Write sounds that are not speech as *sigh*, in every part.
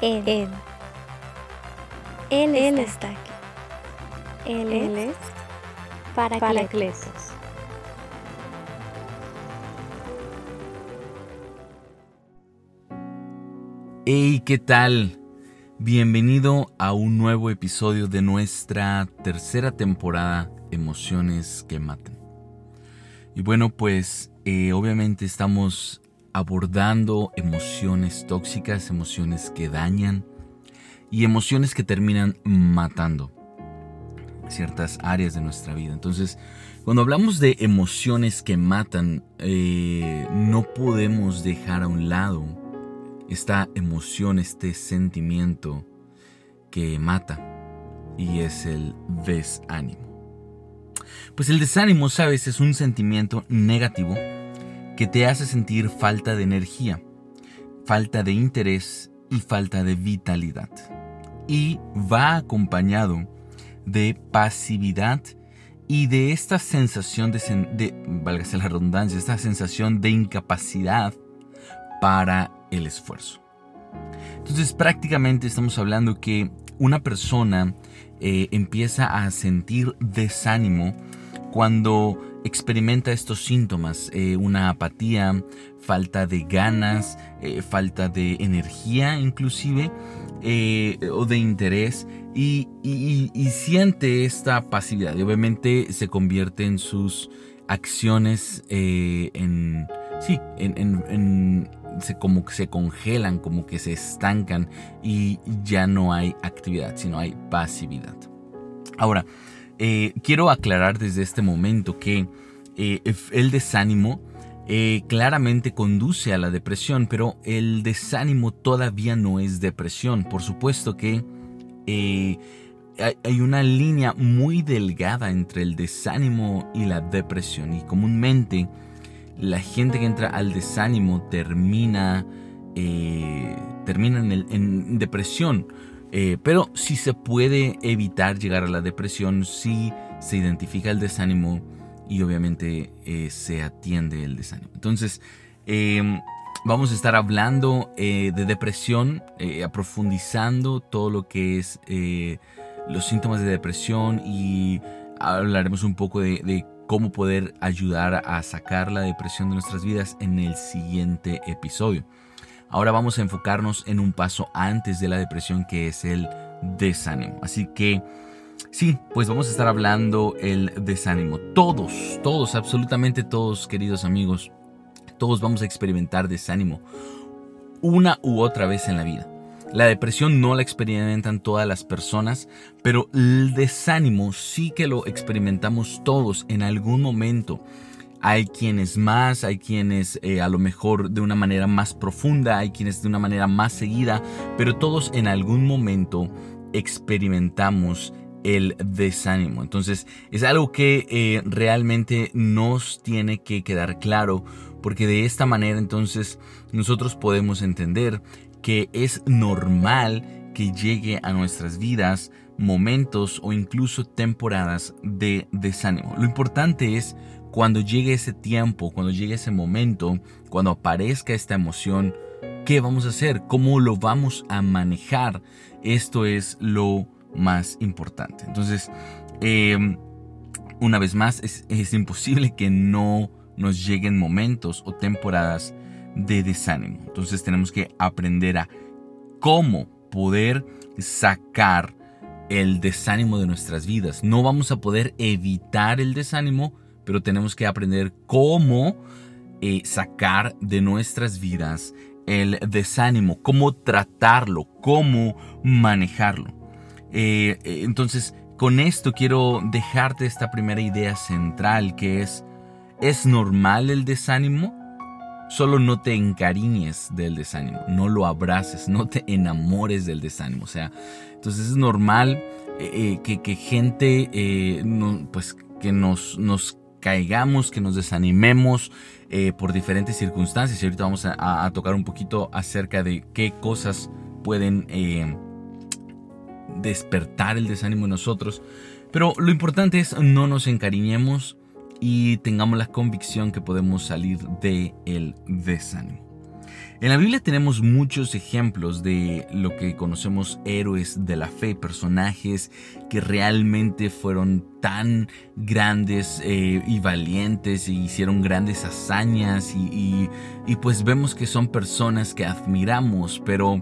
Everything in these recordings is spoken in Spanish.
Él. Él. Él, Él está, aquí. Él, Él es Paracletos. Paracletos. Hey, ¿qué tal? Bienvenido a un nuevo episodio de nuestra tercera temporada Emociones que Matan. Y bueno, pues eh, obviamente estamos abordando emociones tóxicas, emociones que dañan y emociones que terminan matando ciertas áreas de nuestra vida. Entonces, cuando hablamos de emociones que matan, eh, no podemos dejar a un lado esta emoción, este sentimiento que mata y es el desánimo. Pues el desánimo, sabes, es un sentimiento negativo que te hace sentir falta de energía, falta de interés y falta de vitalidad. Y va acompañado de pasividad y de esta sensación de, de la redundancia, esta sensación de incapacidad para el esfuerzo. Entonces prácticamente estamos hablando que una persona eh, empieza a sentir desánimo cuando experimenta estos síntomas, eh, una apatía, falta de ganas, eh, falta de energía inclusive, eh, o de interés, y, siente esta pasividad. Y obviamente se convierte en sus acciones en, sí, en se, como que se congelan, como que se estancan y ya no hay actividad, sino hay pasividad. Ahora, eh, quiero aclarar desde este momento que eh, el desánimo eh, claramente conduce a la depresión, pero el desánimo todavía no es depresión. Por supuesto que hay, una línea muy delgada entre el desánimo y la depresión y comúnmente la gente que entra al desánimo termina, termina en depresión. Eh, pero si se puede evitar llegar a la depresión si se identifica el desánimo y obviamente eh, se atiende el desánimo. Entonces, em, vamos a estar hablando de depresión, aprofundizando todo lo que es los síntomas de depresión y hablaremos un poco de cómo poder ayudar a sacar la depresión de nuestras vidas en el siguiente episodio. Ahora vamos a enfocarnos en un paso antes de la depresión que es el desánimo. Así que sí, pues vamos a estar hablando el desánimo. Todos, todos, absolutamente todos, queridos amigos, todos vamos a experimentar desánimo una u otra vez en la vida. La depresión no la experimentan todas las personas, pero el desánimo sí que lo experimentamos todos en algún momento. Hay quienes más, hay quienes eh, a lo mejor de una manera más profunda, hay quienes de una manera más seguida, pero todos en algún momento experimentamos el desánimo. Entonces es algo que eh, realmente nos tiene que quedar claro, porque de esta manera entonces nosotros podemos entender que es normal que llegue a nuestras vidas momentos o incluso temporadas de desánimo. Lo importante es cuando llegue ese tiempo, cuando llegue ese momento, cuando aparezca esta emoción, ¿qué vamos a hacer? ¿Cómo lo vamos a manejar? Esto es lo más importante. Entonces, eh, una vez más, es imposible que no nos lleguen momentos o temporadas de desánimo. Entonces tenemos que aprender a cómo poder sacar el desánimo de nuestras vidas. No vamos a poder evitar el desánimo, pero tenemos que aprender cómo eh, sacar de nuestras vidas el desánimo, cómo tratarlo, cómo manejarlo. Eh, eh, entonces, con esto quiero dejarte esta primera idea central que es, ¿es normal el desánimo? Solo no te encariñes del desánimo, no lo abraces, no te enamores del desánimo. O sea, entonces es normal que, gente, pues que nos, nos, caigamos, que nos desanimemos eh, por diferentes circunstancias. Y ahorita vamos a, tocar un poquito acerca de qué cosas pueden eh, despertar el desánimo en nosotros. Pero lo importante es no nos encariñemos y tengamos la convicción que podemos salir del el desánimo. En la Biblia tenemos muchos ejemplos de lo que conocemos héroes de la fe, personajes que realmente fueron tan grandes eh, y valientes y hicieron grandes hazañas y pues vemos que son personas que admiramos, pero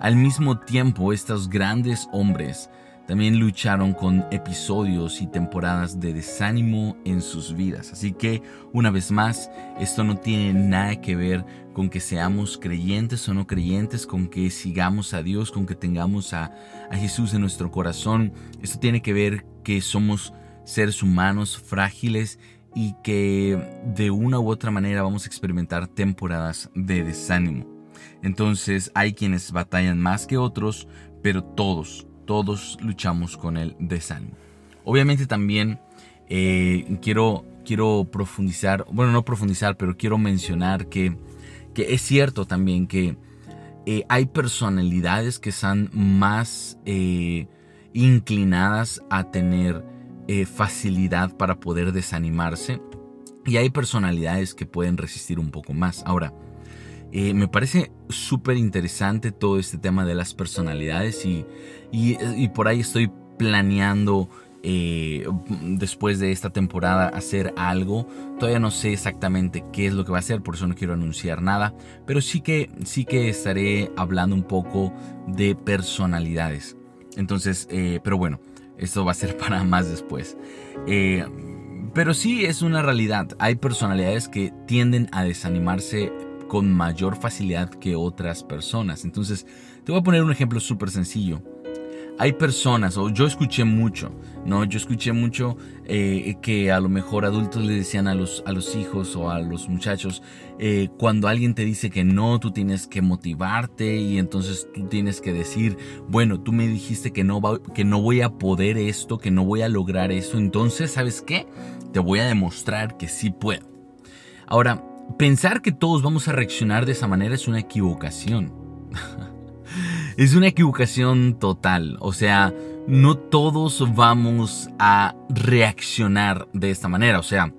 al mismo tiempo estos grandes hombres también lucharon con episodios y temporadas de desánimo en sus vidas. Así que, una vez más, esto no tiene nada que ver con que seamos creyentes o no creyentes, con que sigamos a Dios, con que tengamos a, Jesús en nuestro corazón. Esto tiene que ver que somos seres humanos frágiles y que de una u otra manera vamos a experimentar temporadas de desánimo. Entonces hay quienes batallan más que otros, pero todos, todos luchamos con el desánimo. Obviamente también eh, quiero, quiero profundizar, bueno, no profundizar, pero quiero mencionar que, que es cierto también que eh, hay personalidades que están más eh, inclinadas a tener facilidad para poder desanimarse y hay personalidades que pueden resistir un poco más. Ahora, eh, me parece súper interesante todo este tema de las personalidades y, y, por ahí estoy planeando eh, después de esta temporada hacer algo. Todavía no sé exactamente qué es lo que va a hacer, por eso no quiero anunciar nada, pero sí que, sí que estaré hablando un poco de personalidades. Entonces, eh, pero bueno, esto va a ser *laughs* para más después. pero sí es una realidad. Hay personalidades que tienden a desanimarse con mayor facilidad que otras personas. Entonces, te voy a poner un ejemplo súper sencillo. Hay personas, o yo escuché mucho, ¿no? Yo escuché mucho eh, que a lo mejor adultos le decían a los, a los hijos o a los muchachos, eh, cuando alguien te dice que no, tú tienes que motivarte y entonces tú tienes que decir, bueno, tú me dijiste que no, que no voy a poder esto, que no voy a lograr eso, entonces, ¿sabes qué? Te voy a demostrar que sí puedo. Ahora, Pensar que todos vamos a reaccionar de esa manera es una equivocación. *laughs* es una equivocación total. O sea, no todos vamos a reaccionar de esta manera. O sea,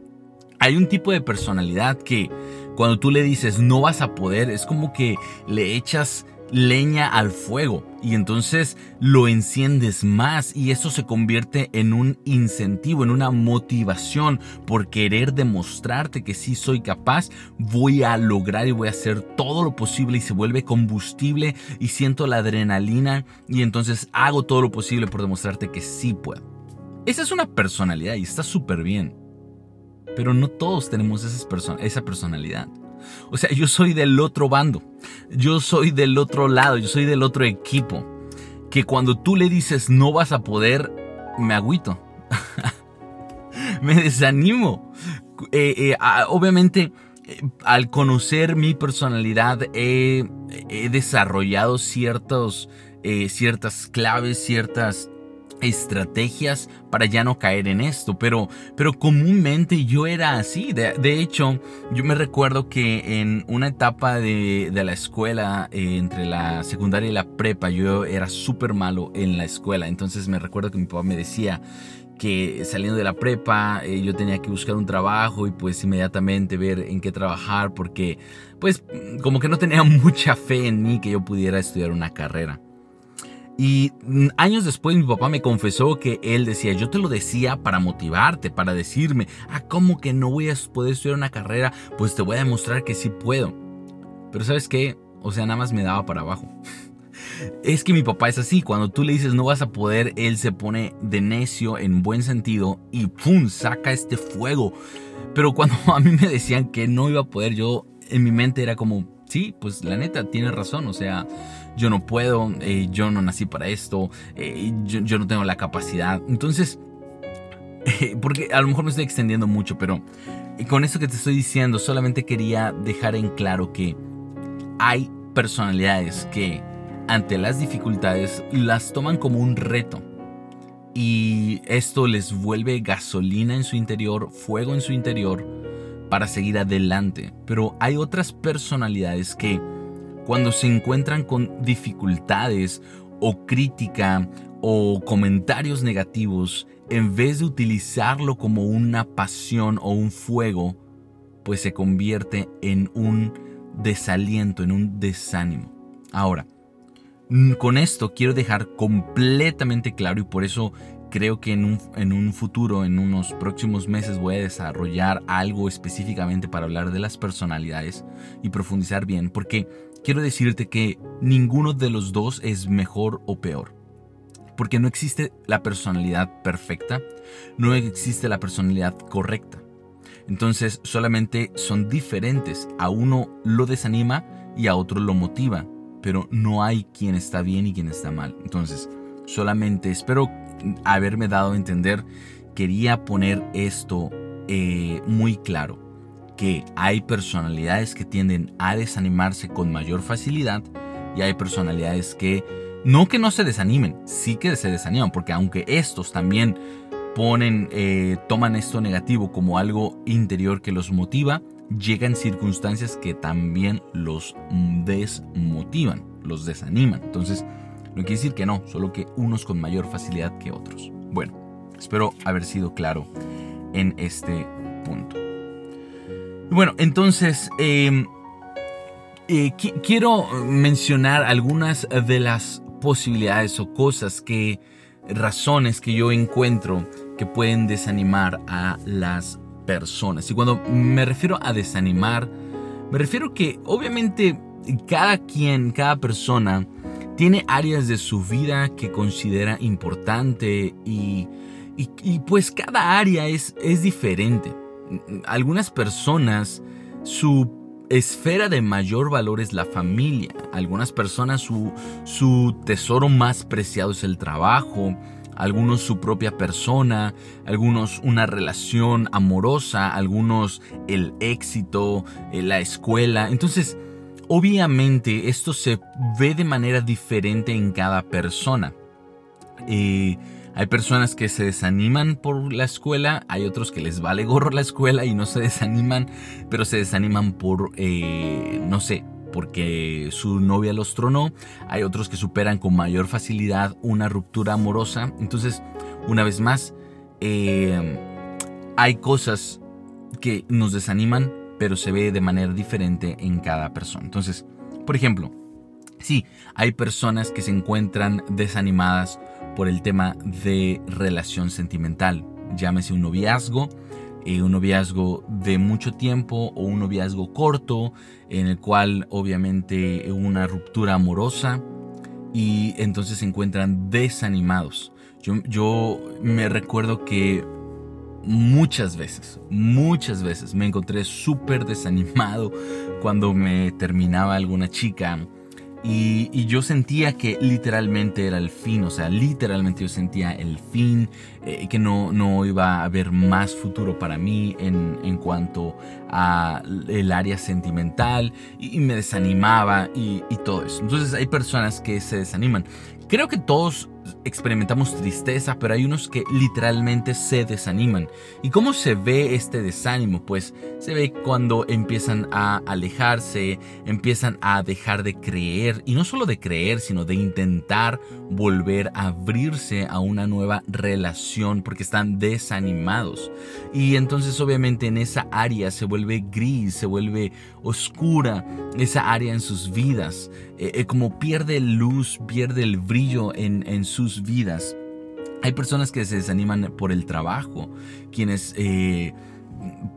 hay un tipo de personalidad que cuando tú le dices no vas a poder, es como que le echas leña al fuego y entonces lo enciendes más y eso se convierte en un incentivo, en una motivación por querer demostrarte que sí soy capaz, voy a lograr y voy a hacer todo lo posible y se vuelve combustible y siento la adrenalina y entonces hago todo lo posible por demostrarte que sí puedo. Esa es una personalidad y está súper bien, pero no todos tenemos esa personalidad. O sea, yo soy del otro bando. Yo soy del otro lado. Yo soy del otro equipo. Que cuando tú le dices no vas a poder, me agüito. *laughs* me desanimo. Eh, eh, obviamente, eh, al conocer mi personalidad, he, desarrollado ciertas claves, ciertas estrategias para ya no caer en esto, pero, pero comúnmente yo era así. De, hecho, yo me recuerdo que en una etapa de, la escuela, eh, entre la secundaria y la prepa, yo era súper malo en la escuela. Entonces me recuerdo que mi papá me decía que saliendo de la prepa eh, yo tenía que buscar un trabajo y pues inmediatamente ver en qué trabajar porque pues como que no tenía *laughs* mucha fe en mí que yo pudiera estudiar una carrera. Y mm, años después mi papá me confesó que él decía, yo te lo decía para motivarte, para decirme, ah, ¿cómo que no voy a poder estudiar una carrera? Pues te voy a demostrar que sí puedo. Pero sabes qué, o sea, nada más me daba para abajo. *laughs* Es que mi papá es así, cuando tú le dices no vas a poder, él se pone de necio en buen sentido y ¡pum! saca este fuego. Pero cuando *laughs* a mí me decían que no iba a poder, yo en mi mente era como, sí, pues la neta, tiene razón, o sea, yo no puedo, eh, yo no nací para esto, eh, yo, no tengo la capacidad. Entonces, porque a lo mejor me estoy extendiendo mucho, pero con esto que te estoy diciendo, solamente quería dejar en claro que hay personalidades que ante las dificultades las toman como un reto. Y esto les vuelve gasolina en su interior, fuego en su interior para seguir adelante. Pero hay otras personalidades que cuando se encuentran con dificultades o crítica o comentarios negativos, en vez de utilizarlo como una pasión o un fuego, pues se convierte en un desaliento, en un desánimo. Ahora, con esto quiero dejar completamente claro y por eso creo que en un, en un, futuro, en unos próximos meses, voy a desarrollar algo específicamente para hablar de las personalidades y profundizar bien, porque quiero decirte que ninguno de los dos es mejor o peor. Porque no existe la personalidad perfecta, no existe la personalidad correcta. Entonces solamente son diferentes. A uno lo desanima y a otro lo motiva. Pero no hay quien está bien y quien está mal. Entonces solamente espero haberme dado a entender. Quería poner esto eh, muy claro. Que hay personalidades que tienden a desanimarse con mayor facilidad y hay personalidades que no que no se desanimen, sí que se desaniman, porque aunque estos también ponen, eh, toman esto negativo como algo interior que los motiva, llegan circunstancias que también los desmotivan, los desaniman. Entonces, no quiere decir que no, solo que unos con mayor facilidad que otros. Bueno, espero haber sido claro en este punto. Bueno, entonces, em, eh, quiero mencionar algunas de las posibilidades o cosas que, razones que yo encuentro que pueden desanimar a las personas. Y cuando me refiero a desanimar, me refiero que obviamente cada quien, cada persona, tiene áreas de su vida que considera importante y, y, pues cada área es, es diferente. Algunas personas, su esfera de mayor valor es la familia. Algunas personas su, su tesoro más preciado es el trabajo algunos su propia persona, algunos una relación amorosa, algunos el éxito, eh, la escuela. Entonces, obviamente esto se ve de manera diferente en cada persona. Eh, hay personas que se desaniman por la escuela, hay otros que les vale gorro la escuela y no se *laughs* desaniman, pero se desaniman por, eh, no sé, porque su novia los tronó, hay otros que superan con mayor facilidad una ruptura amorosa. Entonces, una vez más, eh, hay cosas que nos desaniman, pero se ve de manera diferente en cada persona. Entonces, por ejemplo, sí, hay personas que se encuentran desanimadas por el tema de relación sentimental, llámese un noviazgo, eh, un noviazgo de mucho tiempo o un noviazgo corto, en el cual obviamente una ruptura amorosa y entonces se encuentran desanimados. Yo, yo me recuerdo que muchas veces, muchas veces me encontré súper desanimado cuando me terminaba alguna chica y, yo sentía que literalmente era el fin, o sea, literalmente yo sentía el fin, eh, que no, no iba a haber más futuro para mí en, en cuanto a el área sentimental y, me desanimaba y, y todo eso. Entonces hay personas que se desaniman. Creo que todos experimentamos tristeza, pero hay unos que literalmente se desaniman. ¿Y cómo se ve este desánimo? Pues se ve cuando empiezan a alejarse, empiezan a dejar de creer, y no solo de creer, sino de intentar volver a abrirse a una nueva relación porque están desanimados. Y entonces obviamente en esa área se vuelve gris, se vuelve oscura, esa área en sus vidas, eh, eh, como pierde luz, pierde el brillo en, en sus vidas. Hay personas que se desaniman por el trabajo, quienes eh,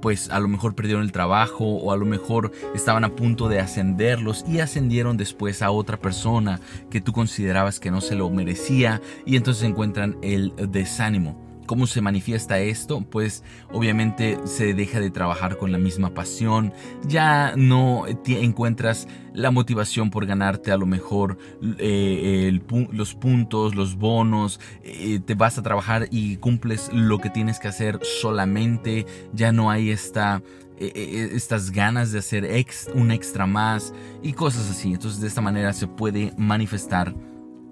pues a lo mejor perdieron el trabajo o a lo mejor estaban a punto de ascenderlos y ascendieron después a otra persona que tú considerabas que no se lo merecía y entonces encuentran el desánimo. ¿Cómo se manifiesta esto? Pues obviamente se deja de trabajar con la misma pasión, ya no encuentras la motivación por ganarte a lo mejor eh, los puntos, los bonos, eh, te vas a trabajar y cumples lo que tienes que hacer solamente, ya no hay esta eh, estas ganas de hacer un extra más y cosas así. Entonces de esta manera se puede manifestar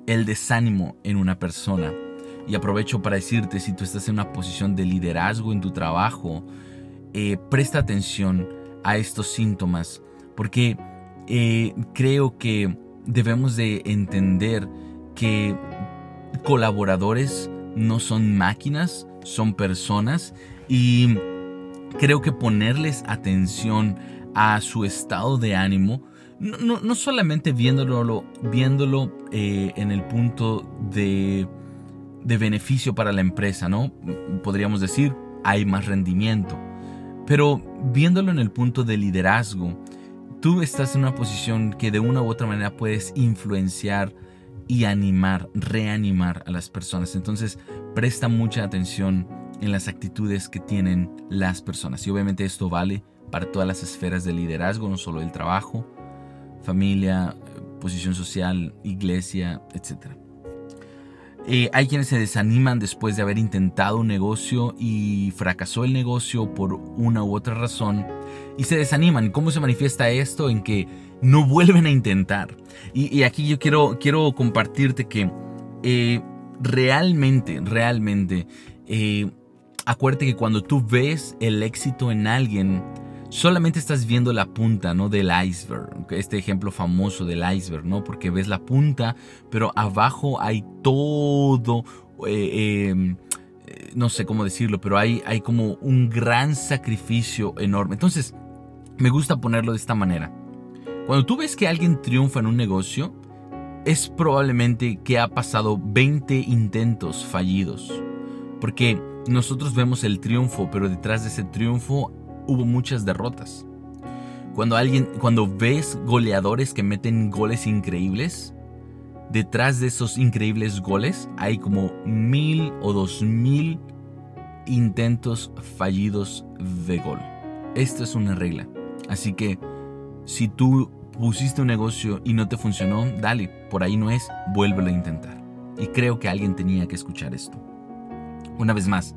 el desánimo en una persona. Y aprovecho para decirte, si tú estás en una posición de liderazgo en tu trabajo, eh, presta atención a estos síntomas, porque eh, creo que debemos de entender que colaboradores no son máquinas, son personas y creo que ponerles atención a su estado de ánimo, no, no, solamente viéndolo, viéndolo eh, en el punto de, de beneficio para la empresa, ¿no? Podríamos decir, hay más rendimiento, pero viéndolo en el punto de liderazgo, tú estás en una posición que de una u otra manera puedes influenciar y animar, reanimar a las personas. Entonces, presta mucha atención en las actitudes que tienen las personas. Y obviamente esto vale para todas las esferas de liderazgo, no solo el trabajo, familia, posición social, iglesia, etc. Eh, hay quienes se desaniman después de haber intentado un negocio y fracasó el negocio por una u otra razón y se desaniman. ¿Cómo se manifiesta esto? En que no vuelven a intentar. Y, aquí yo quiero, quiero compartirte que eh, realmente, realmente, eh, acuérdate que cuando tú ves el éxito en alguien, solamente estás viendo la punta, ¿no? Del iceberg. Este ejemplo famoso del iceberg, ¿no? Porque ves la punta, pero abajo hay todo, eh, em, no sé cómo decirlo, pero hay, hay como un gran sacrificio enorme. Entonces, me gusta ponerlo de esta manera. Cuando tú ves que alguien triunfa en un negocio, es probablemente que ha pasado 20 intentos fallidos. Porque nosotros vemos el triunfo, pero detrás de ese triunfo hubo muchas derrotas. Cuando alguien, cuando ves goleadores que meten goles increíbles, detrás de esos increíbles goles hay como mil o dos mil intentos fallidos de gol. Esta es una regla. Así que si tú pusiste un negocio y no te funcionó, dale, por ahí no es, vuélvelo a intentar. Y creo que alguien tenía que escuchar esto. Una vez más,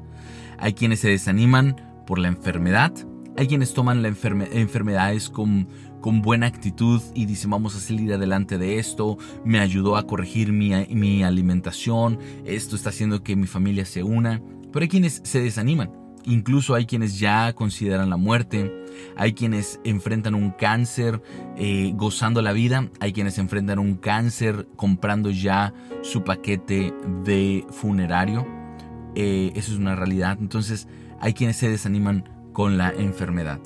hay quienes se desaniman por la enfermedad, hay quienes toman las enfermedades con, con, buena actitud y dicen vamos a salir adelante de esto, me ayudó a corregir mi, mi alimentación, esto está haciendo que mi familia se una, pero hay quienes se desaniman. Incluso hay quienes ya consideran la muerte, hay quienes enfrentan un cáncer eh, gozando la vida, hay quienes enfrentan un cáncer comprando ya su paquete de funerario. Eh, eso es una realidad. Entonces hay quienes se desaniman con la enfermedad.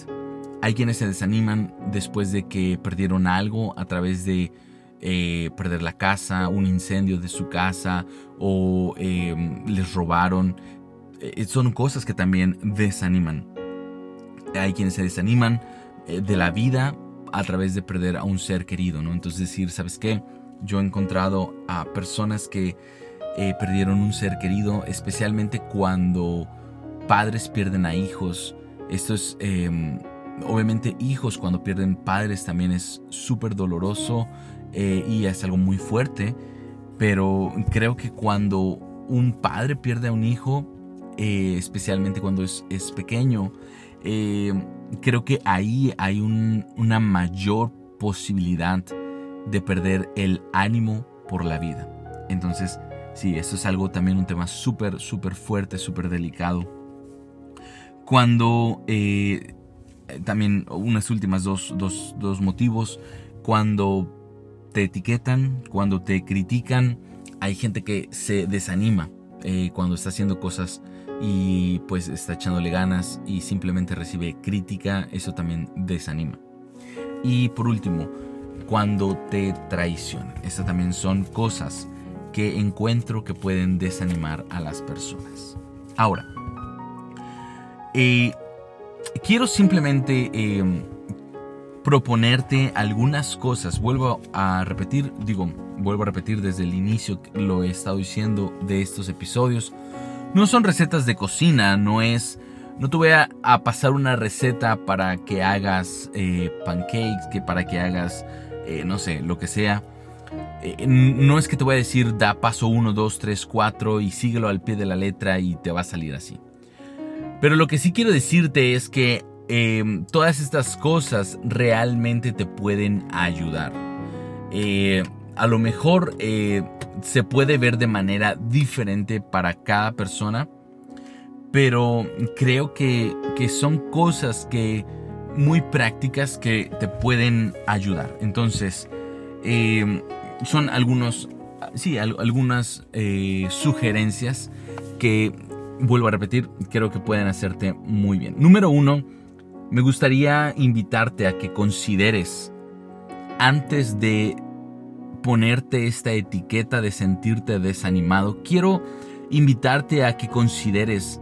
Hay quienes se desaniman después de que perdieron algo a través de eh, perder la casa, un incendio de su casa o em, les robaron. Eh, son cosas que también desaniman. Hay quienes se desaniman eh, de la vida a través de perder a un ser querido, ¿no? Entonces decir, ¿sabes qué? Yo he encontrado a personas que perdieron un ser querido, especialmente cuando padres pierden a hijos, esto es, em, obviamente, hijos cuando pierden padres también es súper doloroso eh, y es algo muy fuerte. Pero creo que cuando un padre pierde a un hijo, eh, especialmente cuando es, es pequeño, eh, creo que ahí hay una mayor posibilidad de perder el ánimo por la vida. Entonces, sí, esto es algo también un tema súper, súper fuerte, súper delicado cuando, eh, también unas últimas dos, motivos, cuando te etiquetan, cuando te critican, hay gente que se desanima eh, cuando está haciendo cosas y pues está echándole ganas y simplemente recibe crítica, eso también desanima. Y por último, cuando te traicionan, estas también son cosas que encuentro que pueden desanimar a las personas. Ahora, eh, quiero simplemente em, proponerte algunas cosas. Vuelvo a repetir, digo, vuelvo a repetir desde el inicio, lo he estado diciendo de estos episodios. No son recetas de cocina, no es... No te voy a, pasar una receta para que hagas eh, pancakes, que para que hagas, eh, no sé, lo que sea. no es que te voy a decir da paso 1, 2, 3, 4 y síguelo al pie de la letra y te va a salir así. Pero lo que sí quiero decirte es que em, todas estas cosas realmente te pueden ayudar. Eh, a lo mejor eh, se puede ver de manera diferente para cada persona, pero creo que, son cosas que muy prácticas que te pueden ayudar. Entonces, em, son algunos, sí, algunas eh, sugerencias que vuelvo a repetir, creo que pueden hacerte muy bien. Número uno, me gustaría invitarte a que consideres, antes de ponerte esta etiqueta de sentirte desanimado, quiero invitarte a que consideres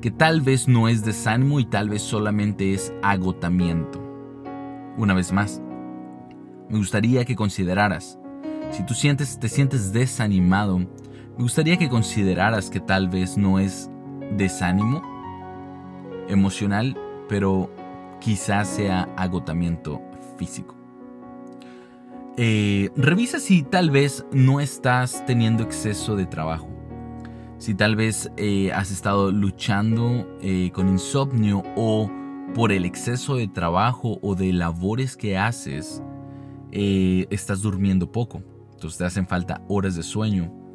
que tal vez no es desánimo y tal vez solamente es agotamiento. Una vez más, me gustaría que consideraras, si tú sientes, te sientes desanimado, me gustaría que consideraras que tal vez no es desánimo emocional, pero quizás sea agotamiento físico. Eh, revisa si tal vez no estás teniendo exceso de trabajo. Si tal vez eh, has estado luchando eh, con insomnio o por el exceso de trabajo o de labores que haces, estás durmiendo poco. Entonces te hacen falta horas de sueño.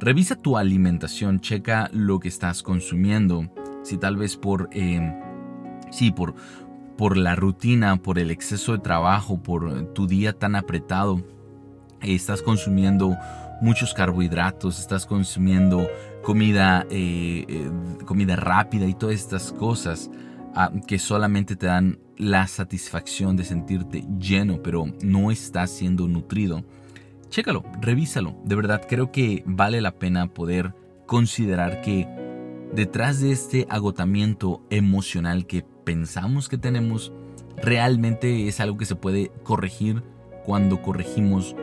Revisa tu alimentación, checa lo que estás consumiendo. Si tal vez por, sí, por, por la rutina, por el exceso de trabajo, por tu día tan apretado, estás consumiendo muchos carbohidratos, estás consumiendo comida, eh, eh, comida rápida y todas estas cosas ah, que solamente te dan la satisfacción de sentirte lleno, pero no estás siendo nutrido. Chécalo, revísalo. De verdad creo que vale la pena poder considerar que detrás de este agotamiento emocional que pensamos que tenemos realmente es algo que se puede corregir cuando corregimos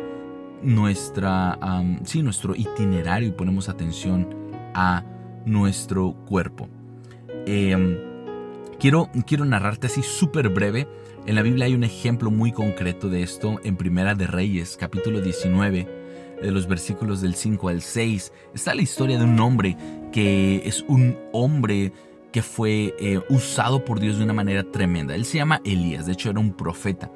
nuestra, sí, nuestro itinerario y ponemos atención a nuestro cuerpo. Em, quiero, quiero narrarte así súper breve. En la Biblia hay un ejemplo muy concreto de esto en Primera de Reyes, capítulo 19, de los versículos del 5 al 6. Está la historia de un hombre que es un hombre que fue eh, usado por Dios de una manera tremenda. Él se llama Elías, de hecho era un profeta.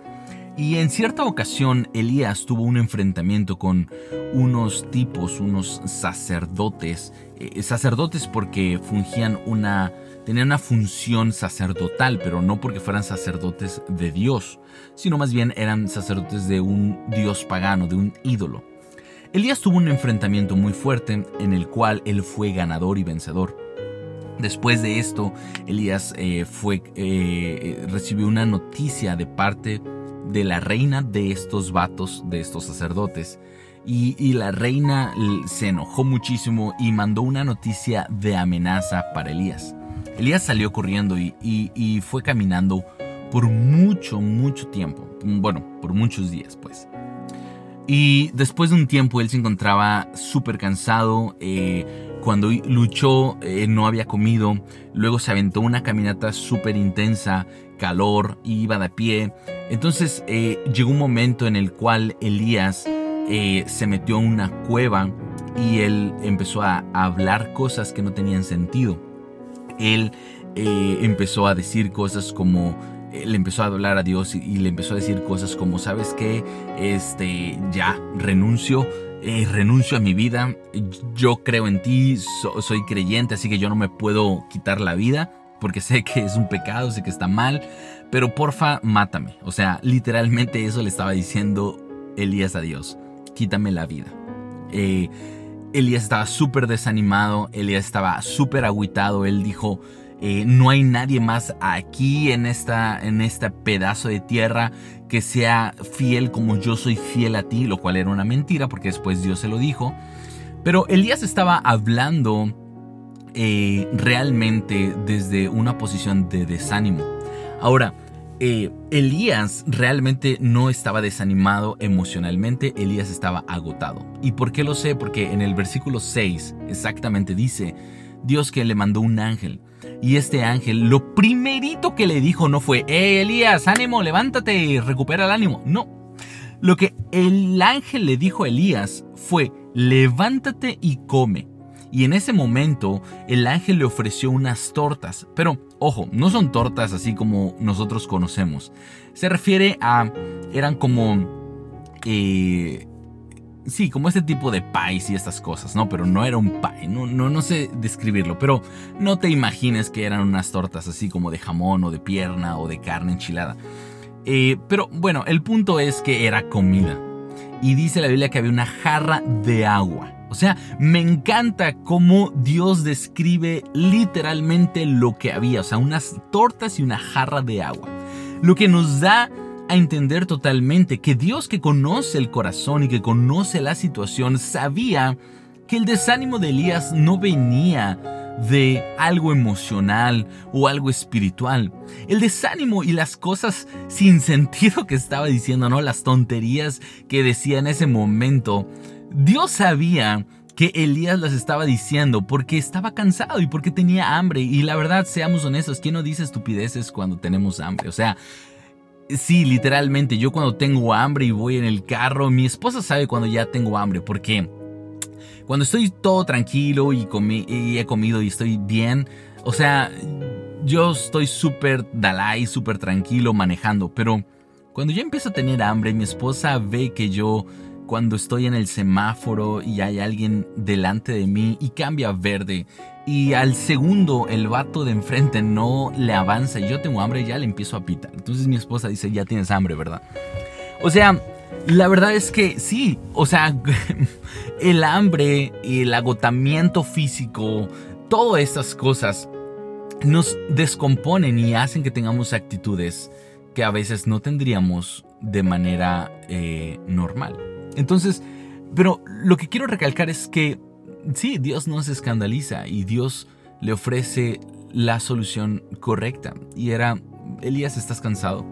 Y en cierta ocasión Elías tuvo un enfrentamiento con unos tipos, unos sacerdotes, eh, sacerdotes porque fungían una, tenían una función sacerdotal, pero no porque fueran sacerdotes de Dios, sino más bien eran sacerdotes de un dios pagano, de un ídolo. Elías tuvo un enfrentamiento muy fuerte en el cual él fue ganador y vencedor. Después de esto, Elías eh, fue, eh, recibió una noticia de parte de la reina de estos vatos, de estos sacerdotes. Y, la reina se enojó muchísimo y mandó una noticia de amenaza para Elías. Elías salió corriendo y, fue caminando por mucho, mucho tiempo. Bueno, por muchos días, pues. Y después de un tiempo él se encontraba súper cansado. Eh, cuando luchó eh, no había comido, luego se aventó una caminata súper intensa, calor, iba de pie. Entonces eh, llegó un momento en el cual Elías se metió en una cueva y él empezó a, hablar cosas que no tenían sentido. Él empezó a decir cosas como le empezó a hablar a Dios y, le empezó a decir cosas como, ¿sabes qué? Este, ya, renuncio, eh, renuncio a mi vida, yo creo en ti, soy creyente, así que yo no me puedo quitar la vida, porque sé que es un pecado, sé que está mal, pero porfa, mátame. O sea, literalmente eso le estaba diciendo Elías a Dios, quítame la vida. Eh, Elías estaba súper desanimado, Elías estaba súper agüitado, él dijo, eh, no hay nadie más aquí en, esta, en este pedazo de tierra que sea fiel como yo soy fiel a ti, lo cual era una mentira porque después Dios se lo dijo. Pero Elías estaba hablando eh, realmente desde una posición de desánimo. Ahora, eh, Elías realmente no estaba desanimado emocionalmente, Elías estaba agotado. ¿Y por qué lo sé? Porque en el versículo 6 exactamente dice, Dios que le mandó un ángel y este ángel lo primerito que le dijo no fue, ¡Eh, Elías, ánimo, levántate, recupera el ánimo! No. Lo que el ángel le dijo a Elías fue, levántate y come. Y en ese momento el ángel le ofreció unas tortas. Pero, ojo, no son tortas así como nosotros conocemos. Se refiere a... eran como... Eh, sí, como este tipo de pies y estas cosas, ¿no? Pero no era un pie, no, no, no sé describirlo, pero no te imagines que eran unas tortas así como de jamón o de pierna o de carne enchilada. Eh, pero bueno, el punto es que era comida. Y dice la Biblia que había una jarra de agua. O sea, me encanta cómo Dios describe literalmente lo que había, o sea, unas tortas y una jarra de agua. Lo que nos da a entender totalmente que Dios que conoce el corazón y que conoce la situación sabía que el desánimo de Elías no venía de algo emocional o algo espiritual. El desánimo y las cosas sin *laughs* sentido que estaba diciendo, ¿no? Las tonterías que decía en ese momento. Dios sabía que Elías las estaba diciendo porque estaba cansado y porque tenía hambre. Y la verdad, seamos honestos, ¿quién no dice estupideces cuando tenemos hambre? O sea, sí, literalmente, yo cuando tengo hambre y voy en el carro, mi esposa sabe cuando ya tengo hambre, porque cuando estoy todo tranquilo y, he comido y estoy bien, o sea, yo estoy súper Dalai, súper tranquilo manejando, pero cuando yo empiezo a tener hambre, mi esposa ve que yo cuando estoy en el semáforo y hay alguien delante de mí y cambia verde y al segundo el vato de enfrente no le avanza y yo tengo hambre, ya le empiezo a pitar. Entonces mi esposa dice, ya tienes hambre, ¿verdad? O sea, la verdad es que sí, o sea, *laughs* el hambre, el agotamiento físico, todas estas cosas nos descomponen y hacen que tengamos actitudes que a veces no tendríamos de manera eh, normal. Entonces, pero lo que quiero recalcar es que sí, Dios no se escandaliza y Dios le ofrece la solución correcta. Y era, Elías, ¿estás cansado?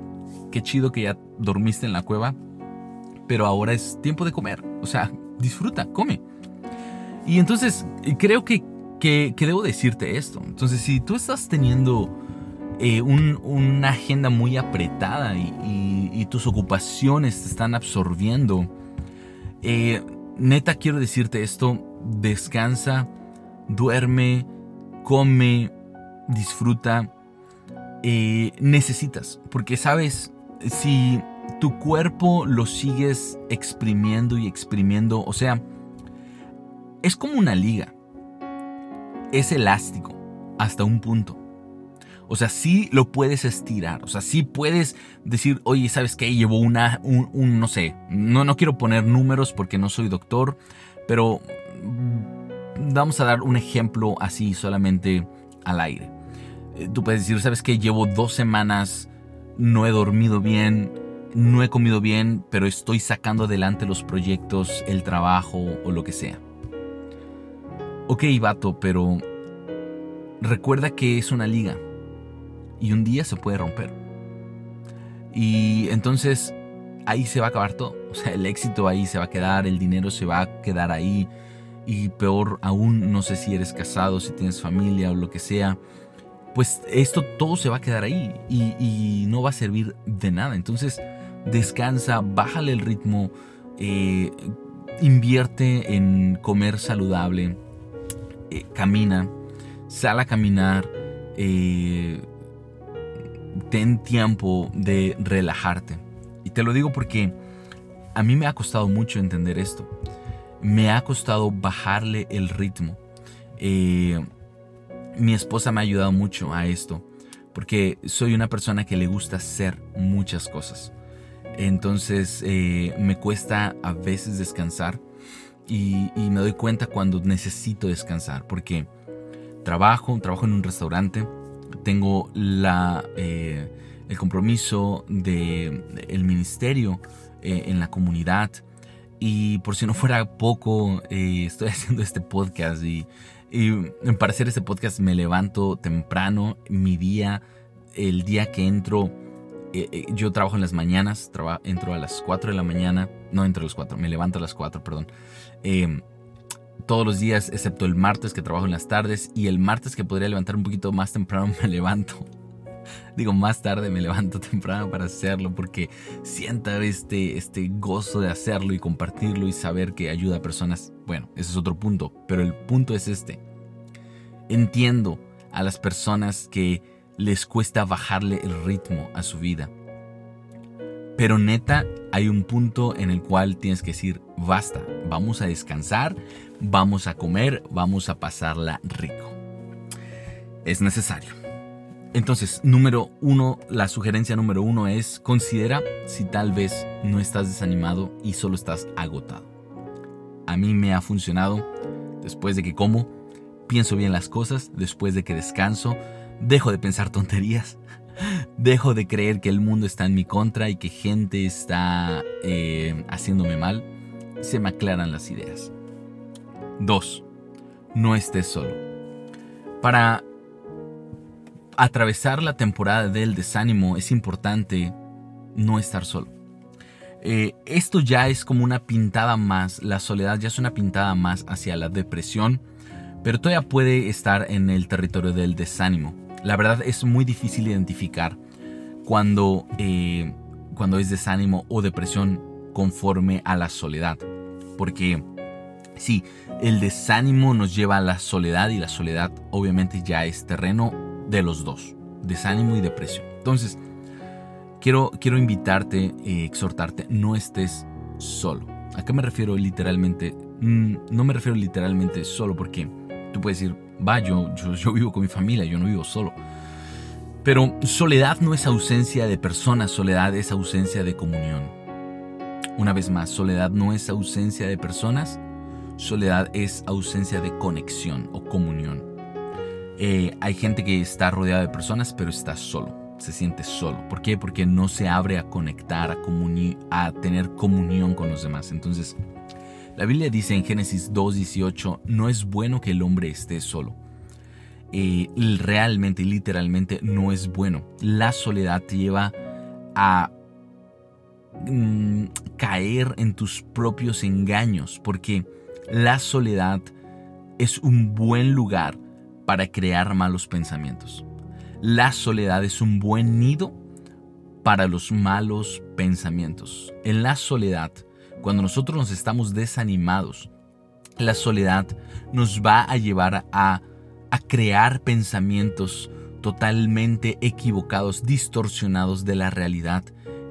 Qué chido que ya dormiste en la cueva, pero ahora es tiempo de comer. O sea, disfruta, come. Y entonces creo que, que, debo decirte esto. Entonces, si tú estás teniendo eh, una agenda muy apretada y, tus ocupaciones te están absorbiendo, eh, neta quiero decirte esto, descansa, duerme, come, disfruta. Eh, necesitas, porque sabes, si tu cuerpo lo sigues exprimiendo y exprimiendo. O sea, es como una liga. Es elástico hasta un punto. O sea, sí lo puedes estirar. O sea, sí puedes decir, oye, ¿sabes qué? Llevo una, un, no sé, no, no quiero poner números porque no soy doctor, pero mm, vamos a dar un ejemplo así solamente al aire. Eh, tú puedes decir, ¿sabes qué? Llevo dos semanas, no he dormido bien, no he comido bien, pero estoy sacando adelante los proyectos, el trabajo o lo que sea. Ok, vato, pero recuerda que es una liga y un día se puede romper. Y entonces ahí se va a acabar todo. O sea, el éxito ahí se va a quedar, el dinero se va a quedar ahí. Y peor aún, no sé si eres casado, si tienes familia o lo que sea. Pues esto todo se va a quedar ahí y, no va a servir de nada. Entonces, descansa, bájale el ritmo, eh, invierte en comer saludable, eh, camina, sal a caminar, eh, ten tiempo de relajarte. Y te lo digo porque a mí me ha costado mucho entender esto. Me ha costado bajarle el ritmo. mi esposa me ha ayudado mucho a esto porque soy una persona que le gusta hacer muchas cosas. Entonces eh, me cuesta a veces descansar y, me doy cuenta cuando necesito descansar porque trabajo, trabajo en un restaurante, tengo la, eh, el compromiso del el ministerio eh, en la comunidad y por si no fuera poco, estoy *laughs* haciendo este podcast y, para hacer este podcast me levanto temprano, mi día, el día que entro eh, eh, yo trabajo en las mañanas, entro a las 4 de la mañana, no entro a las 4, me levanto a las 4, perdón. Todos los días, excepto el martes que trabajo en las tardes y el martes que podría levantar un poquito más temprano, me *laughs* levanto. Digo, más tarde me levanto *laughs* temprano para hacerlo porque siento este, este gozo de hacerlo y compartirlo y saber que ayuda a personas. Bueno, ese es otro punto, pero el punto es este. Entiendo a las personas que les cuesta bajarle el ritmo a su vida. Pero neta, hay un punto en el cual tienes que decir, basta, vamos a descansar, vamos a comer, vamos a pasarla rico. Es necesario. Entonces, número uno, la sugerencia número uno es considera si tal vez no estás desanimado y solo estás agotado. a mí me ha funcionado después de que como, pienso bien las cosas, después de que descanso, dejo de pensar tonterías, *laughs* dejo de creer que el mundo está en mi contra y que gente está eh, haciéndome mal, se me aclaran las ideas. 2. No estés solo. Para atravesar la temporada del desánimo es importante no estar solo. Eh, esto ya es como una pintada más, la soledad ya es una pintada más hacia la depresión, pero todavía puede estar en el territorio del desánimo. La verdad es muy difícil identificar cuando, eh, cuando es desánimo o depresión conforme a la soledad. Porque sí, el desánimo nos lleva a la soledad y la soledad obviamente ya es terreno de los dos, desánimo y depresión. Entonces, quiero, quiero invitarte, eh, exhortarte, no estés solo. ¿A qué me refiero literalmente? Mm, no me refiero literalmente solo porque tú puedes decir, va, yo, yo, vivo con mi familia, yo no vivo solo. Pero soledad no es ausencia de personas, soledad es ausencia de comunión. Una vez más, soledad no es ausencia de personas, soledad es ausencia de conexión o comunión. Eh, hay gente que está rodeada de personas pero está solo, se siente solo. ¿Por qué? Porque no se abre a conectar, a, a tener comunión con los demás. Entonces, la Biblia dice en Génesis 2.18, no es bueno que el hombre esté solo. Eh, realmente, literalmente, no es bueno. La soledad te lleva a mm, caer en tus propios engaños, porque la soledad es un buen lugar para crear malos pensamientos. La soledad es un buen nido para los malos pensamientos. En la soledad cuando nosotros nos estamos desanimados, la soledad nos va a llevar a, a crear pensamientos totalmente equivocados, distorsionados de la realidad,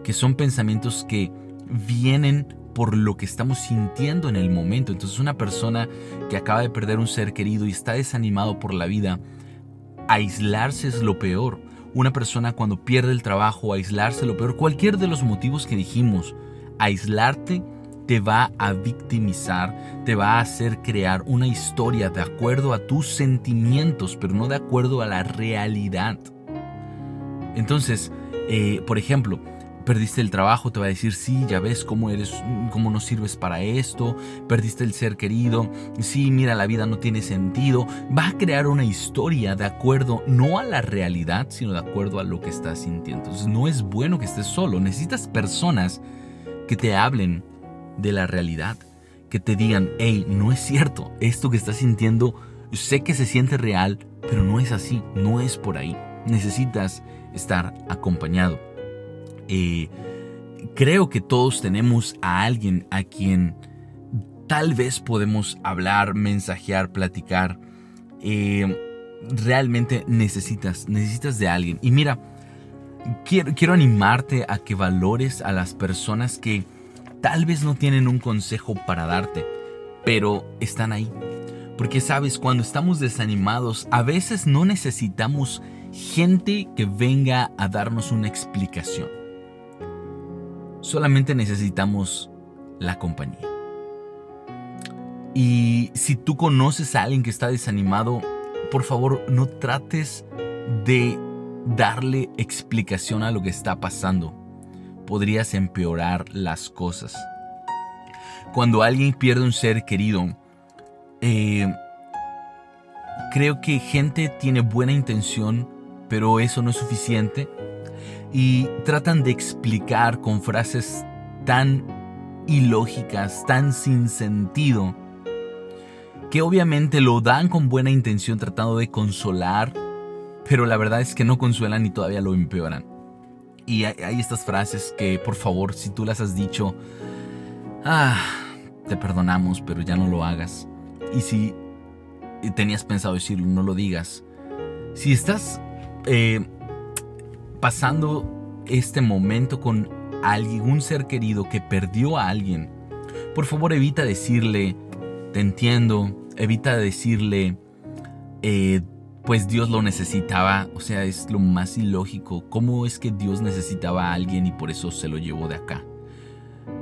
que son pensamientos que vienen por lo que estamos sintiendo en el momento. Entonces una persona que acaba de perder un ser querido y está desanimado por la vida, aislarse es lo peor. Una persona cuando pierde el trabajo, aislarse es lo peor. Cualquier de los motivos que dijimos, aislarte te va a victimizar, te va a hacer crear una historia de acuerdo a tus sentimientos, pero no de acuerdo a la realidad. Entonces, eh, por ejemplo, perdiste el trabajo, te va a decir, sí, ya ves cómo eres, cómo no sirves para esto, perdiste el ser querido, sí, mira, la vida no tiene sentido. Va a crear una historia de acuerdo no a la realidad, sino de acuerdo a lo que estás sintiendo. Entonces, no es bueno que estés solo, necesitas personas que te hablen de la realidad, que te digan, hey, no es cierto, esto que estás sintiendo, sé que se siente real, pero no es así, no es por ahí. Necesitas estar acompañado. Creo que todos tenemos a alguien a quien tal vez podemos hablar, mensajear, platicar. Eh, realmente necesitas, necesitas de alguien. Y mira, quiero animarte a que valores a las personas que Tal vez no tienen un consejo para darte, pero están ahí. Porque sabes, cuando estamos desanimados, a veces no necesitamos gente que venga a darnos una explicación. Solamente necesitamos la compañía. Y si tú conoces a alguien que está desanimado, por favor no trates de darle explicación a lo que está pasando podrías empeorar las cosas. Cuando alguien pierde un ser querido, eh, creo que gente tiene buena intención, pero eso no es suficiente. Y tratan de explicar con frases tan ilógicas, tan sin sentido, que obviamente lo dan con buena intención tratando de consolar, pero la verdad es que no consuelan y todavía lo empeoran. Y hay, estas frases que, por favor, si tú las has dicho, ah, te perdonamos, pero ya no lo hagas. Y si tenías pensado decirlo, no lo digas. Si estás eh, pasando este momento con algún ser querido que perdió a alguien, por favor evita decirle, te entiendo, evita decirle, eh, pues Dios lo necesitaba, o sea, es lo más ilógico. ¿Cómo es que Dios necesitaba a alguien y por eso se lo llevó de acá?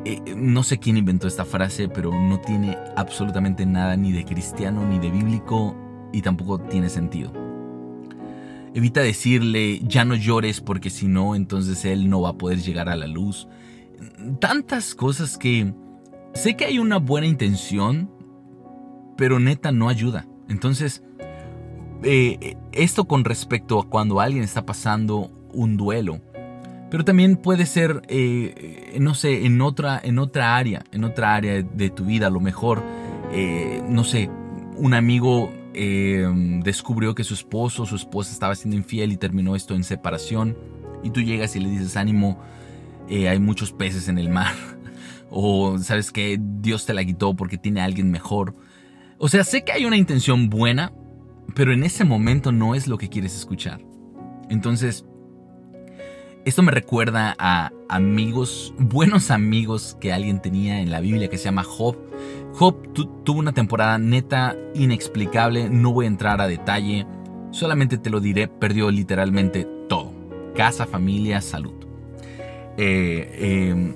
eh, no sé quién inventó esta frase, pero no tiene absolutamente nada ni de cristiano ni de bíblico y tampoco tiene sentido. Evita decirle, ya no llores porque si no, entonces él no va a poder llegar a la luz. Tantas cosas que sé que hay una buena intención, pero neta no ayuda. Entonces, eh, esto con respecto a cuando alguien está pasando un duelo, pero también puede ser, eh, no sé, en otra, en otra área, en otra área de tu vida, a lo mejor, eh, no sé, un amigo descubrió que su esposo o su esposa estaba siendo infiel y terminó esto en separación, y tú llegas y le dices, ánimo, hay muchos peces en el mar, *laughs* o sabes que Dios te la quitó porque tiene a alguien mejor. O sea, sé que hay una intención buena, pero en ese momento no es lo que quieres escuchar. Entonces, esto me recuerda a amigos, buenos amigos que alguien tenía en la Biblia que se llama Job. Job tuvo una temporada neta inexplicable, no voy a entrar a detalle, solamente te lo diré, perdió literalmente todo. Casa, familia, salud. Eh, em,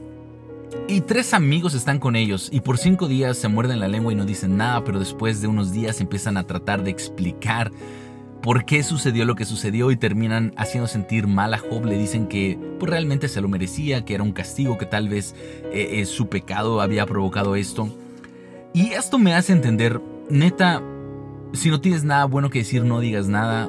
y tres amigos están con ellos y por cinco días se muerden la lengua y no dicen nada, pero después de unos días empiezan a tratar de explicar por qué sucedió lo que sucedió y terminan haciendo sentir mal a Job. Le dicen que pues, realmente se lo merecía, que era un castigo, que tal vez eh, eh, su pecado había provocado esto. Y esto me hace entender, neta, si no tienes nada bueno que decir, no digas nada,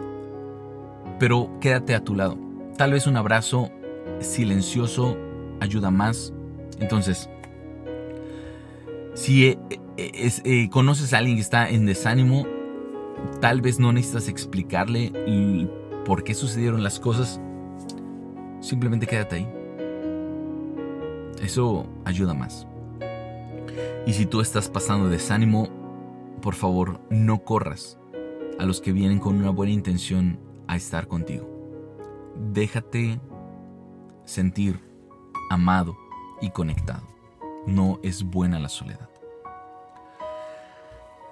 pero quédate a tu lado. Tal vez un abrazo silencioso ayuda más entonces, si eh, eh, eh, conoces a alguien que está en desánimo, tal vez no necesitas explicarle por qué sucedieron las cosas. Simplemente quédate ahí. Eso ayuda más. Y si tú estás pasando desánimo, por favor, no corras a los que vienen con una buena intención a estar contigo. Déjate sentir amado y conectado. No es buena la soledad.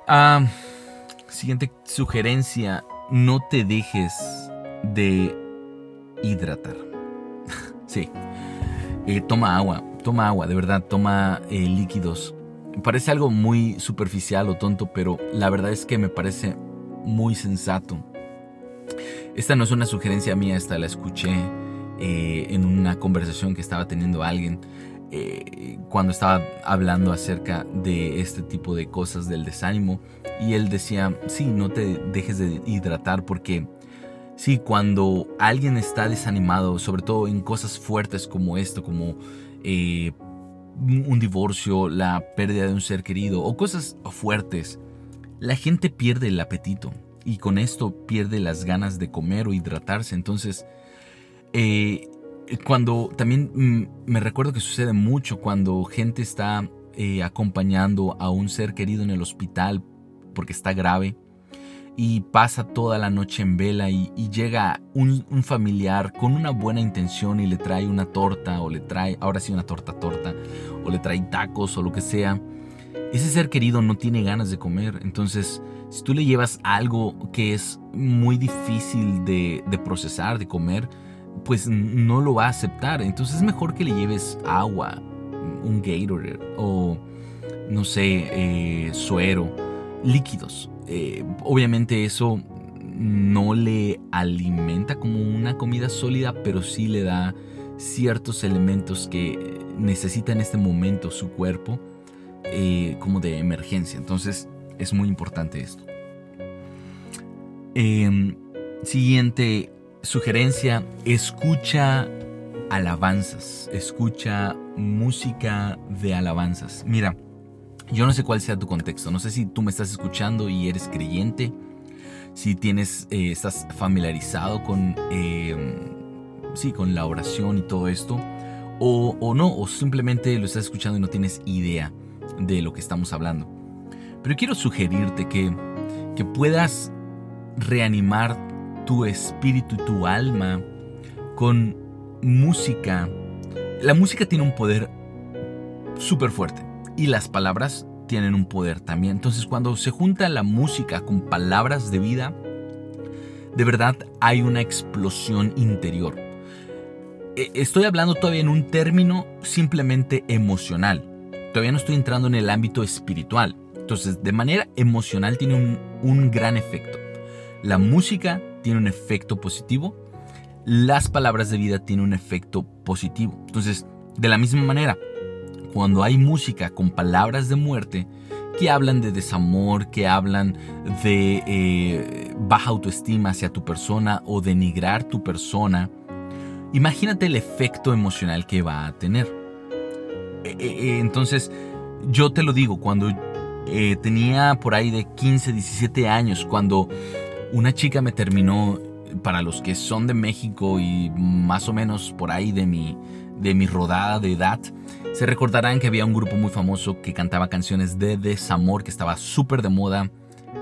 Ah, siguiente sugerencia, no te dejes de hidratar. *laughs* sí, eh, toma agua, toma agua, de verdad, toma eh, líquidos. Parece algo muy superficial o tonto, pero la verdad es que me parece muy sensato. Esta no es una sugerencia mía, esta la escuché eh, en una conversación que estaba teniendo alguien. Eh, cuando estaba hablando acerca de este tipo de cosas del desánimo y él decía, sí, no te dejes de hidratar porque sí, cuando alguien está desanimado, sobre todo en cosas fuertes como esto, como eh, un divorcio, la pérdida de un ser querido o cosas fuertes, la gente pierde el apetito y con esto pierde las ganas de comer o hidratarse. Entonces, eh, cuando también mm, me recuerdo que sucede mucho cuando gente está eh, acompañando a un ser querido en el hospital porque está grave y pasa toda la noche en vela y, llega un, familiar con una buena intención y le trae una torta o le trae, ahora sí una torta torta, o le trae tacos o lo que sea, ese ser querido no tiene ganas de comer. Entonces, si tú le llevas algo que es muy difícil de procesar, de comer, pues no lo va a aceptar. Entonces es mejor que le lleves agua, un Gatorade o no sé, eh, suero, líquidos. Eh, obviamente eso no le alimenta como una comida sólida, pero sí le da ciertos elementos que necesita en este momento su cuerpo eh, como de emergencia. Entonces es muy importante esto. Em, siguiente Sugerencia, escucha alabanzas, escucha música de alabanzas. Mira, yo no sé cuál sea tu contexto, no sé si tú me estás escuchando y eres creyente, si tienes, eh, estás familiarizado con, em, sí, con la oración y todo esto, o, o no, o simplemente lo estás escuchando y no tienes idea de lo que estamos hablando. Pero quiero sugerirte que, que puedas reanimar tu espíritu y tu alma con música. La música tiene un poder súper fuerte y las palabras tienen un poder también. Entonces cuando se junta la música con palabras de vida, de verdad hay una explosión interior. e, estoy hablando todavía en un término simplemente emocional. Todavía no estoy entrando en el ámbito espiritual. Entonces, de manera emocional tiene un, gran efecto. La música tiene un efecto positivo. Las palabras de vida tienen un efecto positivo. Entonces, de la misma manera, cuando hay música con palabras de muerte, que hablan de desamor, que hablan de eh, baja autoestima hacia tu persona o denigrar tu persona, imagínate el efecto emocional que va a tener. E, e, e, entonces, yo te lo digo, cuando eh, tenía por ahí de 15, 17 años, cuando una chica me terminó, para los que son de México y más o menos por ahí de mi, de mi rodada de edad, se recordarán que había un grupo muy famoso que cantaba canciones de desamor que estaba súper de moda,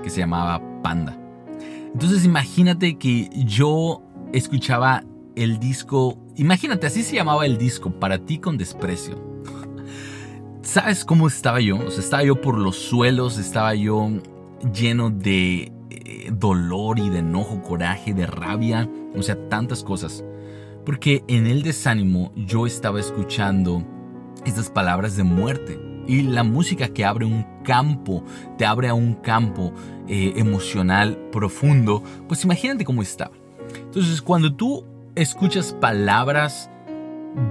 que se llamaba Panda. Entonces imagínate que yo escuchaba el disco, imagínate, así se llamaba el disco, Para ti con desprecio. ¿Sabes cómo estaba yo? O sea, estaba yo por los suelos, estaba yo lleno de eh, dolor y de enojo, coraje, de rabia, o sea, tantas cosas. Porque en el desánimo yo estaba escuchando estas palabras de muerte. Y la música que abre un campo, te abre a un campo eh, emocional profundo, pues imagínate cómo estaba. Entonces, cuando tú escuchas palabras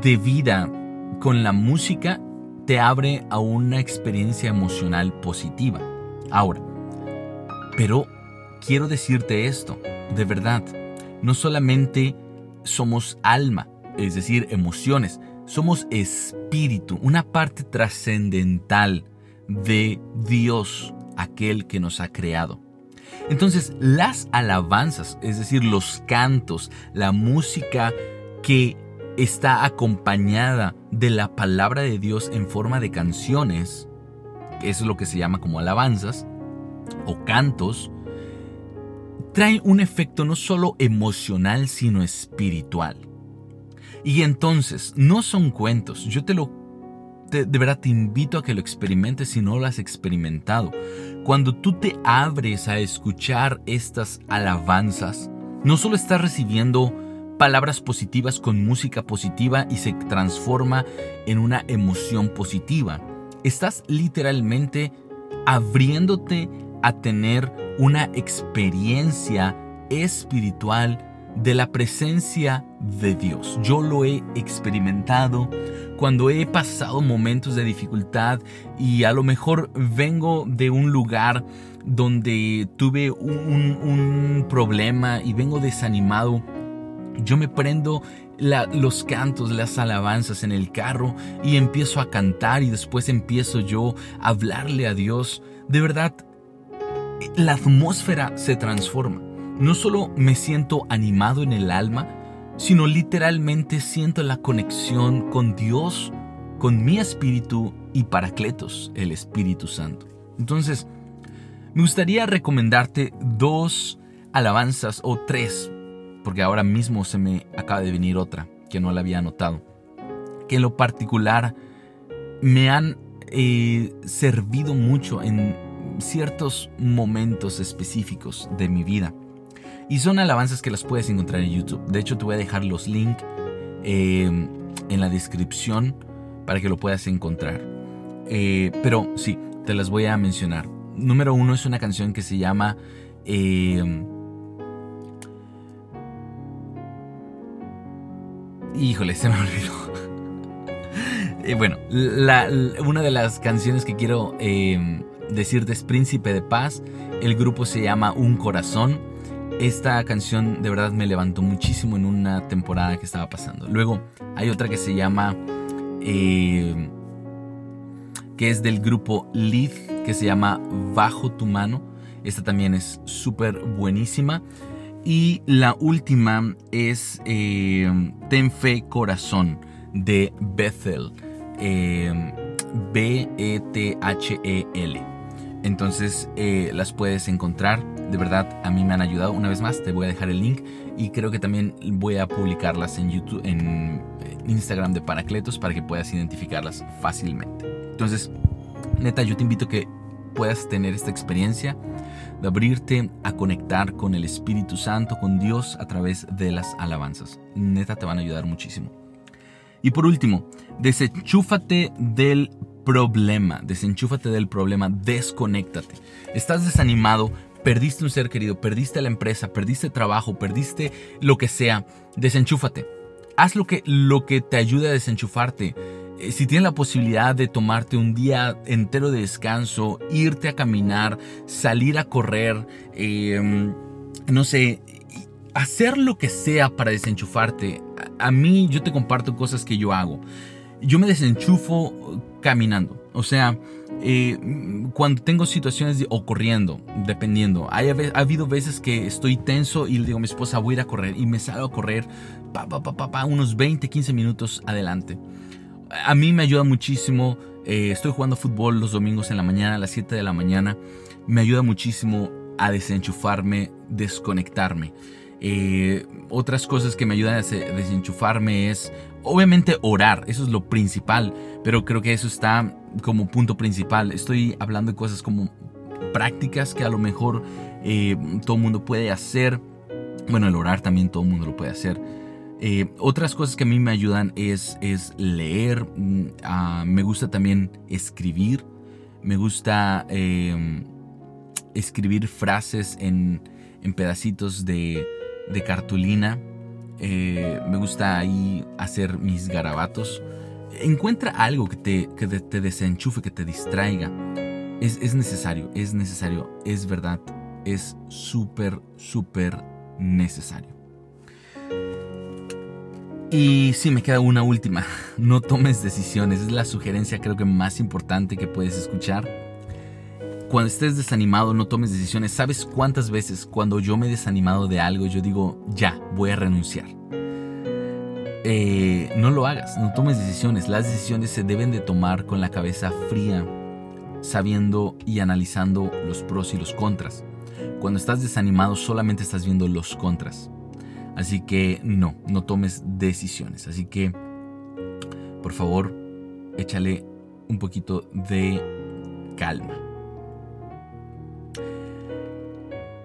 de vida con la música, te abre a una experiencia emocional positiva. Ahora, pero quiero decirte esto, de verdad, no solamente somos alma, es decir, emociones, somos espíritu, una parte trascendental de Dios, aquel que nos ha creado. Entonces, las alabanzas, es decir, los cantos, la música que está acompañada de la palabra de Dios en forma de canciones, que es lo que se llama como alabanzas o cantos, trae un efecto no solo emocional, sino espiritual. Y entonces, no son cuentos, yo te lo, de verdad te invito a que lo experimentes si no lo has experimentado. Cuando tú te abres a escuchar estas alabanzas, no solo estás recibiendo palabras positivas con música positiva y se transforma en una emoción positiva, estás literalmente abriéndote a tener una experiencia espiritual de la presencia de Dios. Yo lo he experimentado cuando he pasado momentos de dificultad y a lo mejor vengo de un lugar donde tuve un, problema y vengo desanimado. Yo me prendo los cantos, las alabanzas en el carro y empiezo a cantar y después empiezo yo a hablarle a Dios. De verdad, la atmósfera se transforma no solo me siento animado en el alma, sino literalmente siento la conexión con Dios, con mi espíritu y Paracletos, el Espíritu Santo. Entonces, me gustaría recomendarte dos alabanzas o tres, porque ahora mismo se me acaba de venir otra que no la había notado, que en lo particular me han eh, servido mucho en ciertos momentos específicos de mi vida. Y son alabanzas que las puedes encontrar en YouTube. De hecho, te voy a dejar los links eh, en la descripción para que lo puedas encontrar. Eh, pero sí, te las voy a mencionar. Número uno es una canción que se llama... Eh, híjole, se me *laughs* olvidó. bueno, una de las canciones que quiero decirte es Príncipe de Paz. El grupo se llama Un Corazón. Esta canción de verdad me levantó muchísimo en una temporada que estaba pasando. Luego hay otra que se llama, eh, que es del grupo Lead, que se llama Bajo tu mano. Esta también es súper buenísima. Y la última es eh, Ten Fe Corazón de Bethel. Eh, B-E-T-H-E-L. Entonces eh, las puedes encontrar. De verdad, a mí me han ayudado. Una vez más, te voy a dejar el link. Y creo que también voy a publicarlas en YouTube, en Instagram de Paracletos para que puedas identificarlas fácilmente. Entonces, neta, yo te invito a que puedas tener esta experiencia de abrirte a conectar con el Espíritu Santo, con Dios a través de las alabanzas. Neta, te van a ayudar muchísimo. Y por último, desenchúfate del problema, desenchúfate del problema, desconéctate. Estás desanimado, perdiste un ser querido, perdiste la empresa, perdiste trabajo, perdiste lo que sea, desenchúfate. Haz lo que, lo que te ayude a desenchufarte. Eh, si tienes la posibilidad de tomarte un día entero de descanso, irte a caminar, salir a correr, em, no sé, hacer lo que sea para desenchufarte. A, mí yo te comparto cosas que yo hago. Yo me desenchufo caminando. O sea, eh, cuando tengo situaciones o corriendo, dependiendo. ha habido veces que estoy tenso y le digo a mi esposa voy a ir a correr y me salgo a correr pa, pa, pa, pa, unos 20, 15 minutos adelante. A mí me ayuda muchísimo. Eh, estoy jugando fútbol los domingos en la mañana, a las 7 de la mañana. Me ayuda muchísimo a desenchufarme, desconectarme. Eh, otras cosas que me ayudan a desenchufarme es obviamente orar, eso es lo principal, pero creo que eso está como punto principal. Estoy hablando de cosas como prácticas que a lo mejor eh, todo el mundo puede hacer. Bueno, el orar también todo el mundo lo puede hacer. Eh, otras cosas que a mí me ayudan es, es leer, mm, ah, me gusta también escribir, me gusta em, escribir frases en, en pedacitos de, de cartulina. Eh, me gusta ahí hacer mis garabatos. Encuentra algo que te, que te desenchufe, que te distraiga. Es, es necesario, es necesario, es verdad, es súper, súper necesario. Y sí, me queda una última. *laughs* No tomes decisiones. Es la sugerencia creo que más importante que puedes escuchar cuando estés desanimado, no tomes decisiones. ¿Sabes cuántas veces cuando yo me he desanimado de algo, yo digo, ya, voy a renunciar? Eh, no lo hagas, no tomes decisiones. Las decisiones se deben de tomar con la cabeza fría, sabiendo y analizando los pros y los contras. Cuando estás desanimado solamente estás viendo los contras. Así que no, no tomes decisiones. Así que, por favor, échale un poquito de calma.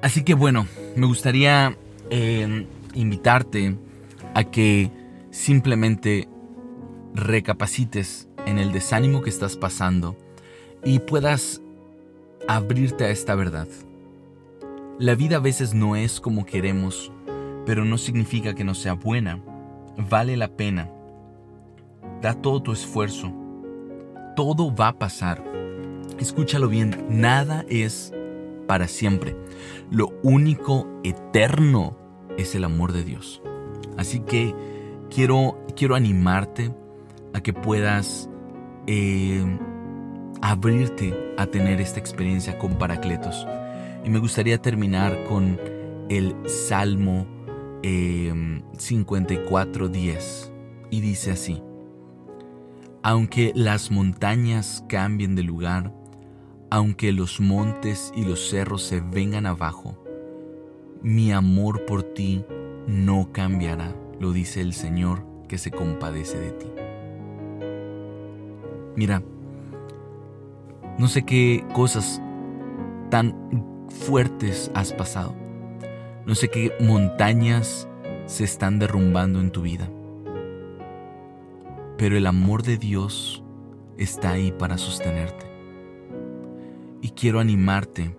Así que bueno, me gustaría eh, invitarte a que simplemente recapacites en el desánimo que estás pasando y puedas abrirte a esta verdad. La vida a veces no es como queremos, pero no significa que no sea buena. Vale la pena. Da todo tu esfuerzo. Todo va a pasar. Escúchalo bien, nada es para siempre. Lo único eterno es el amor de Dios. Así que quiero, quiero animarte a que puedas eh, abrirte a tener esta experiencia con Paracletos. Y me gustaría terminar con el Salmo 54.10. Eh, y dice así, aunque las montañas cambien de lugar, aunque los montes y los cerros se vengan abajo, mi amor por ti no cambiará, lo dice el Señor que se compadece de ti. Mira, no sé qué cosas tan fuertes has pasado. No sé qué montañas se están derrumbando en tu vida. Pero el amor de Dios está ahí para sostenerte y quiero animarte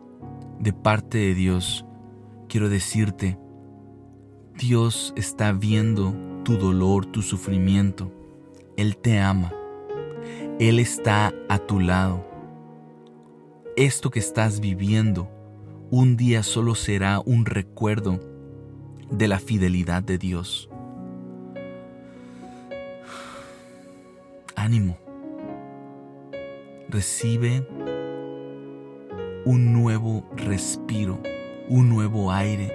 de parte de Dios. Quiero decirte, Dios está viendo tu dolor, tu sufrimiento. Él te ama. Él está a tu lado. Esto que estás viviendo un día solo será un recuerdo de la fidelidad de Dios. Ánimo. Recibe respiro, un nuevo aire.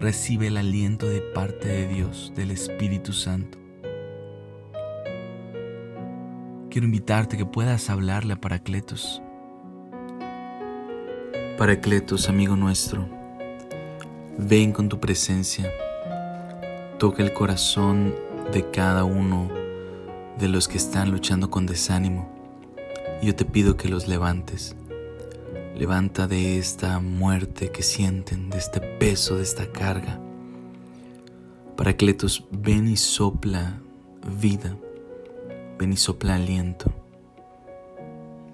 Recibe el aliento de parte de Dios, del Espíritu Santo. Quiero invitarte que puedas hablarle a Paracletos. Paracletos, amigo nuestro, ven con tu presencia. Toca el corazón de cada uno de los que están luchando con desánimo. Yo te pido que los levantes Levanta de esta muerte que sienten, de este peso, de esta carga. Paracletos, ven y sopla vida, Ven y sopla aliento.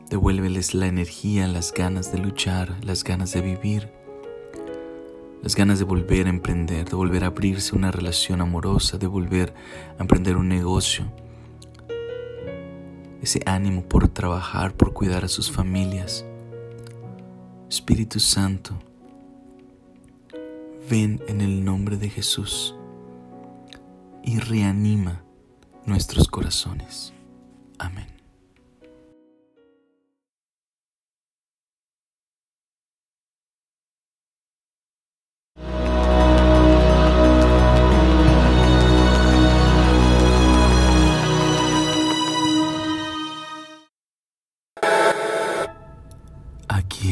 Devuélveles la energía, las ganas de luchar, las ganas de vivir, las ganas de volver a emprender, de volver a abrirse una relación amorosa, de volver a emprender un negocio. Ese ánimo por trabajar, por cuidar a sus familias. Espíritu Santo, ven en el nombre de Jesús y reanima nuestros corazones. Amén.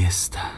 Aquí está.